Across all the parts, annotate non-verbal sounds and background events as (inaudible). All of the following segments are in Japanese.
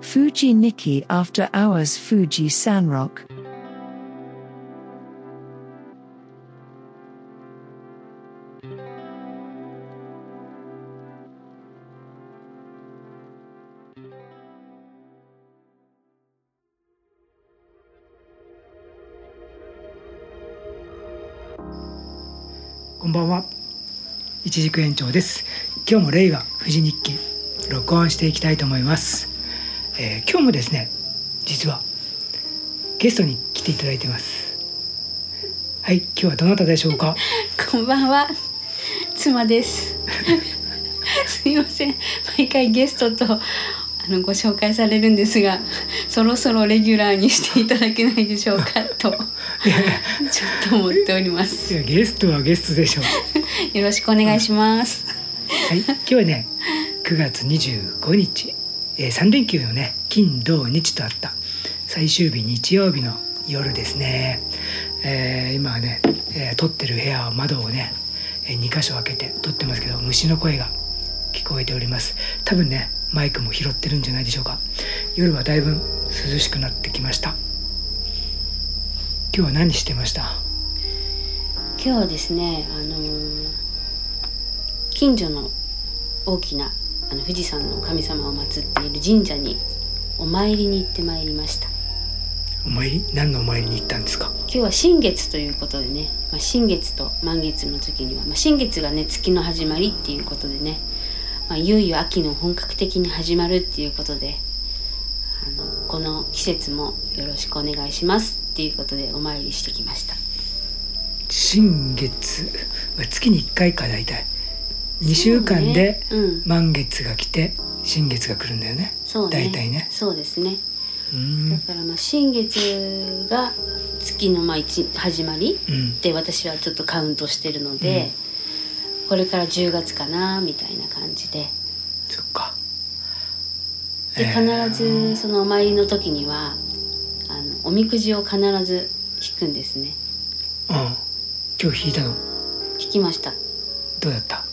Fuji Nikki After Hours Fuji Sanrock. こんばんは一軸園長です今日も令和富士日記録音していきたいと思います、えー今日もですね実はゲストに来ていただいてますはい今日はどなたでしょうか？(laughs) こんばんは。妻です。(laughs) すいません。毎回ゲストとあのご紹介されるんですが、そろそろレギュラーにしていただけないでしょうかとちょっと思っております。やゲストはゲストでしょうよろしくお願いします。はい今日はね9月25日、えー、3連休のね金土日とあった。最終日日曜日の夜ですね、えー今はね、えー撮ってる部屋は窓をね、え2箇所開けて撮ってますけど虫の声が聞こえております。多分ねマイクも拾ってるんじゃないでしょうか。夜はだいぶ涼しくなってきました。今日は何してました？今日はですね、あのー近所の大きなあの富士山の神様を祀っている神社にお参りに行ってまいりました。お参り？何のお参りに行ったんですか？今日は新月ということでね、まあ、新月と満月の時には、まあ、新月がね月の始まりっていうことでね、まあ、いよいよ秋の本格的に始まるっていうことであのこの季節もよろしくお願いしますっていうことでお参りしてきました。新月？は月に1回か大体2週間で満月が来て新月が来るんだよね。そうね。大体ね。そうですね。だからまあ新月が月のまあ一始まりうん。で私はちょっとカウントしてるので、これから10月かなみたいな感じで。そっか。でえー。必ずそのお参りの時にはあのおみくじを必ず引くんですね。うん。今日引いたの？引きました。どうだった？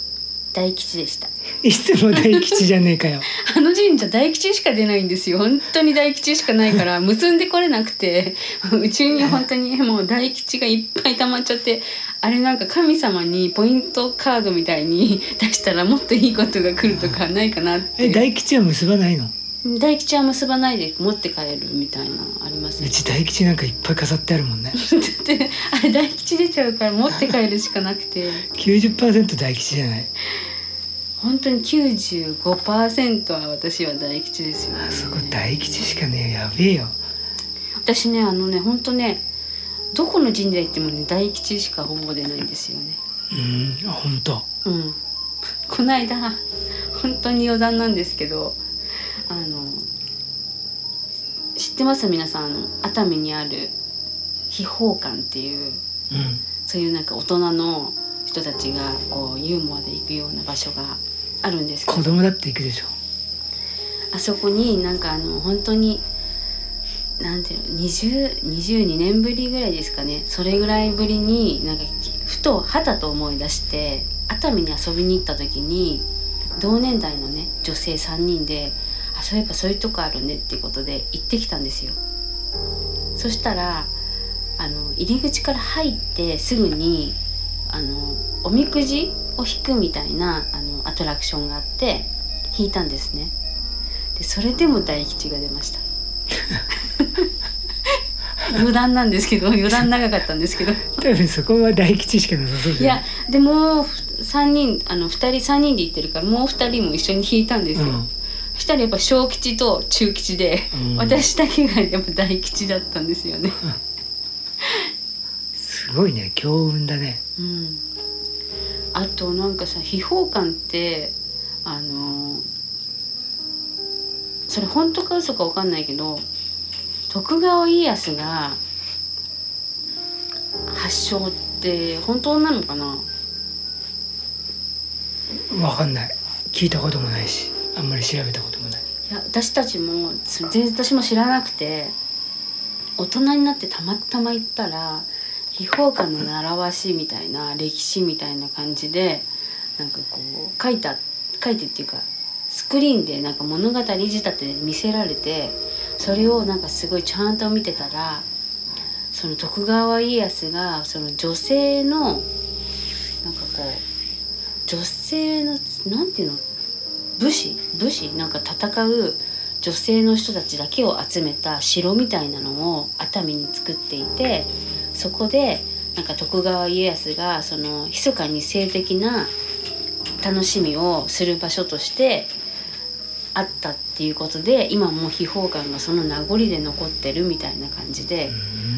大吉でした。いつも大吉じゃねえかよ。(laughs) あの神社大吉しか出ないんですよ。本当に大吉しかないから結んでこれなくてうちに本当にもう大吉がいっぱい溜まっちゃってあれなんか神様にポイントカードみたいに出したらもっといいことが来るとかないかなって。え大吉は結ばないの？大吉は結ばないで持って帰るみたいなのありますうね。ち大吉なんかいっぱい飾ってあるもんね。だってあれ大吉出ちゃうから持って帰るしかなくて。90%大吉じゃない。本当に95%は私は大吉ですよ、ね。あ、そこ大吉しかねえやべえよ。私ねあのね本当ねどこの神社行ってもね大吉しかほぼ出ないんですよね。うーん。あ本当。うん。この間本当に余談なんですけどあの知ってます？皆さんあの熱海にある秘宝館っていううん。そういうなんか大人の人たちがこうユーモアで行くような場所があるんですけど。子供だって行くでしょ。あそこになんかあの本当になんていうの20 22年ぶりぐらいですかね。それぐらいぶりになんかふとはたと思い出して熱海に遊びに行った時に同年代のね女性3人で「あそういえばそういうとこあるね」っていうことで行ってきたんですよ。そしたらあの入り口から入ってすぐにあのおみくじを引くみたいなあのアトラクションがあって引いたんですね。でそれでも大吉が出ました。(laughs) 余談なんですけど余談長かったんですけど。(laughs) 多分そこは大吉しかなさそういじゃなやいでも3人あの2人3人で行ってるからもう2人も一緒に引いたんですよ、うん。そしたらやっぱ小吉と中吉で、うん。私だけがやっぱ大吉だったんですよね、すごいね強運だね。うん、あとなんかさ秘宝館ってあのそれ本当か嘘か分かんないけど徳川家康が発祥って本当なのかな？わかんない。聞いたこともないしあんまり調べたこともない。いや私たちも全然私も知らなくて大人になってたまたま行ったら秘宝館の習わしみたいな歴史みたいな感じでなんかこう書いた書いてっていうかスクリーンでなんか物語仕立てで見せられてそれをなんかすごいちゃんと見てたらその徳川家康がその女性のなんかこう女性のなんていうの？武士武士なんか戦う女性の人たちだけを集めた城みたいなのを熱海に作っていてそこでなんか徳川家康がその密かに性的な楽しみをする場所としてあったっていうことで今も秘宝館がその名残で残ってるみたいな感じで、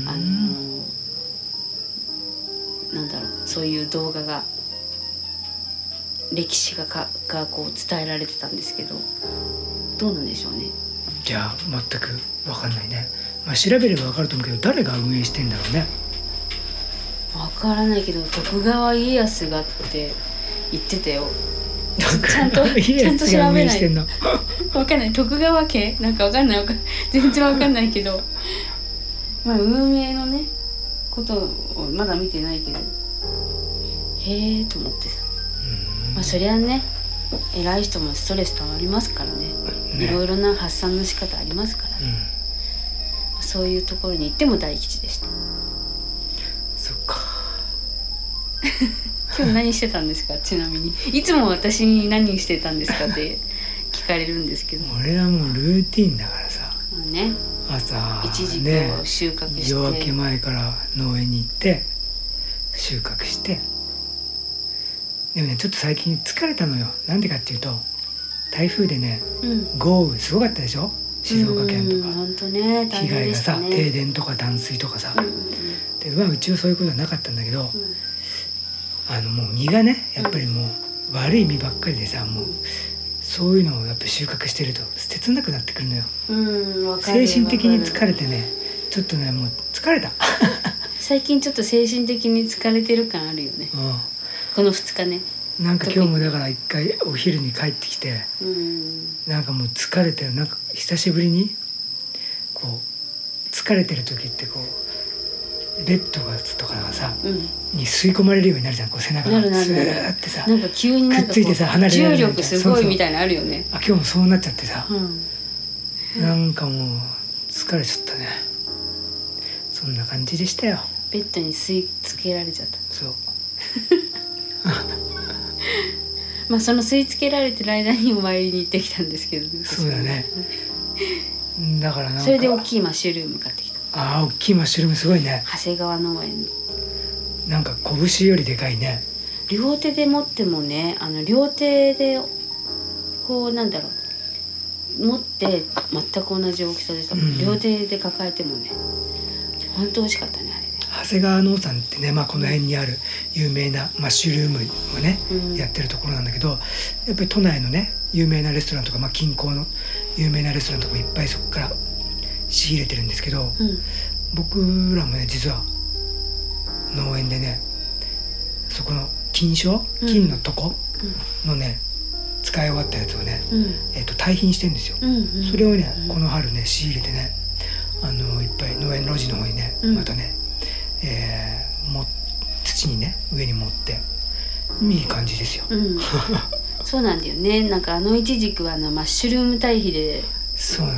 あのなんだろうそういう動画が歴史がかがこう伝えられてたんですけどどうなんでしょうね？じゃあ全く分かんないね、まあ、調べれば分かると思うけど誰が運営してんだろうね？わからないけど徳川家康がって言ってたよ。ちゃんと家ちゃんと調べない。運営してんの？わかんない。徳川家？なんかわかんない。全然わかんないけど。まあ運営のねことをまだ見てないけど。へえと思ってさまあそりゃね偉い人もストレス溜まりますからね。ね。いろいろな発散の仕方ありますから、うん。そういうところに行っても大吉でした。そっか。(laughs) 今日何してたんですか？ちなみに。いつも私に何してたんですかって聞かれるんですけど。ま俺はもうルーティンだからさ。あね。朝いちじくねを収穫して、夜明け前から農園に行って収穫してでもねちょっと最近疲れたのよ。なんでかっていうと台風でねうん。豪雨すごかったでしょ？静岡県とか。本当ね大被害がさ、停電とか断水とかさ、うんうんでまあうちはそういうことはなかったんだけど、うん。あのもう実がねやっぱりもう悪い実ばっかりでさもうそういうのをやっぱ収穫してると切なくなってくるのよ。うんわかる精神的に疲れてねちょっとねもう疲れた、(laughs) 最近ちょっと精神的に疲れてる感あるよね。うこの2日ね。ん、なんか今日もだから一回お昼に帰ってきてうん。なんかもう疲れてなんか久しぶりにこう疲れてる時ってこうベッドがとかがさうん。に吸い込まれるようになるじゃん。こう背中がスーってさなんか急にくっついてさ離れ重力すごいみたいなのあるよね。あ今日もそうなっちゃってさ、うん。なんかもう疲れちゃったね。そんな感じでしたよ。ベッドに吸い付けられちゃった。そう (laughs) (laughs) まあその吸い付けられてる間にお参りに行ってきたんですけどねそうだね。だからなんか。それで大きいマッシュルーム買ってきた。ああ大きいマッシュルームすごいね。長谷川農園の。なんか拳よりでかいね。両手で持ってもねあの両手でこうなんだろう。持って全く同じ大きさでさ、うん。両手で抱えてもね本当美味しかったねあれ。ね長谷川農産ってね、まあ、この辺にある有名なマッシュルームをね、うん。やってるところなんだけどやっぱり都内のね有名なレストランとか、まあ、近郊の有名なレストランとかもいっぱいそこから仕入れてるんですけどうん。僕らもね実は農園でねそこの金賞うん。金のとこのね、使い終わったやつをね、うん。えっと堆肥にしてるんですよ。うんうんそれをね、うんこの春ね仕入れてねあのいっぱい農園路地の方にね、うん。またね、えーも土にね上に持って。いい感じですよ。うん。(laughs) そうなんだよね。なんかあのイチジクはあのマッシュルーム堆肥で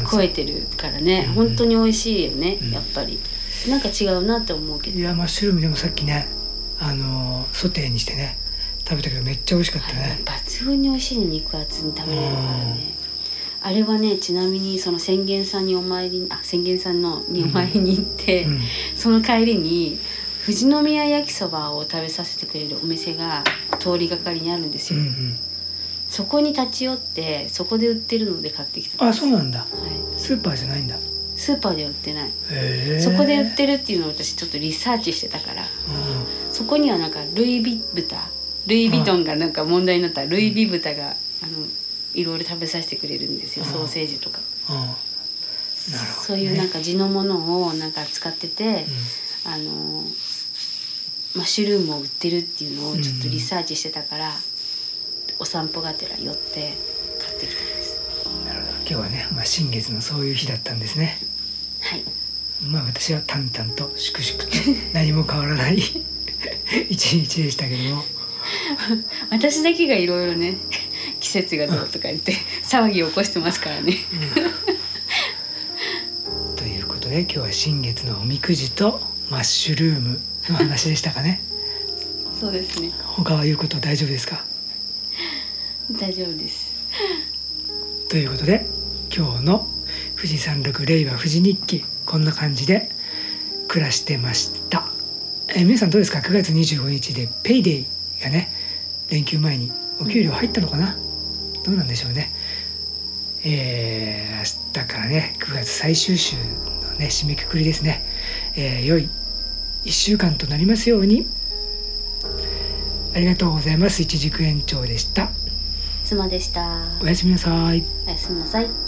超えてるからね、うん。本当に美味しいよね、うん。やっぱり。なんか違うなって思うけど。いやマッシュルームでもさっきねあのソテーにしてね食べたけどめっちゃ美味しかったね。抜群に美味しいね肉厚に食べれるからねあれはねちなみにその宣言さんにお参りあ宣言さんのにお参りに行って、うん。その帰りに富士宮焼きそばを食べさせてくれるお店が通りがかりにあるんですよ、うんうん、そこに立ち寄ってそこで売ってるので買ってきたんあそうなんだ。はい、スーパーじゃないんだ。スーパーでは売ってない。そこで売ってるっていうのを私ちょっとリサーチしてたから。うそこにはなんかルイ・ビ豚。ルイ・ヴィトンがなんか問題になった。ルイ・ビ豚があのいろいろ食べさせてくれるんですようん。ソーセージとか、んうん、なるほど、ね、そういうなんか地のものをなんか使ってて、うあのマッシュルームを売ってるっていうのをちょっとリサーチしてたから、お散歩がてら寄って買ってきたんです。ん、なるほど。今日はね、まあ、新月のそういう日だったんですね。はい。まあ私は淡々と粛々と何も変わらない (laughs) 一日でしたけども。(laughs) 私だけがいろいろね季節がどうとか言って (laughs) 騒ぎを起こしてますからね。(laughs) ということで今日は新月のおみくじとマッシュルームの話でしたかね (laughs) そうですね。他は言うこと大丈夫ですか？大丈夫です。ということで今日の富士山麓令和富士日記こんな感じで暮らしてました、えー皆さんどうですか？9月25日でペイデイがね連休前にお給料入ったのかな、どうなんでしょうね。えー明日からね9月最終週のね締めくくりですね、えー良い1週間となりますように。ありがとうございます。一軸延長でした。妻でした。おやすみなさい。おやすみなさい。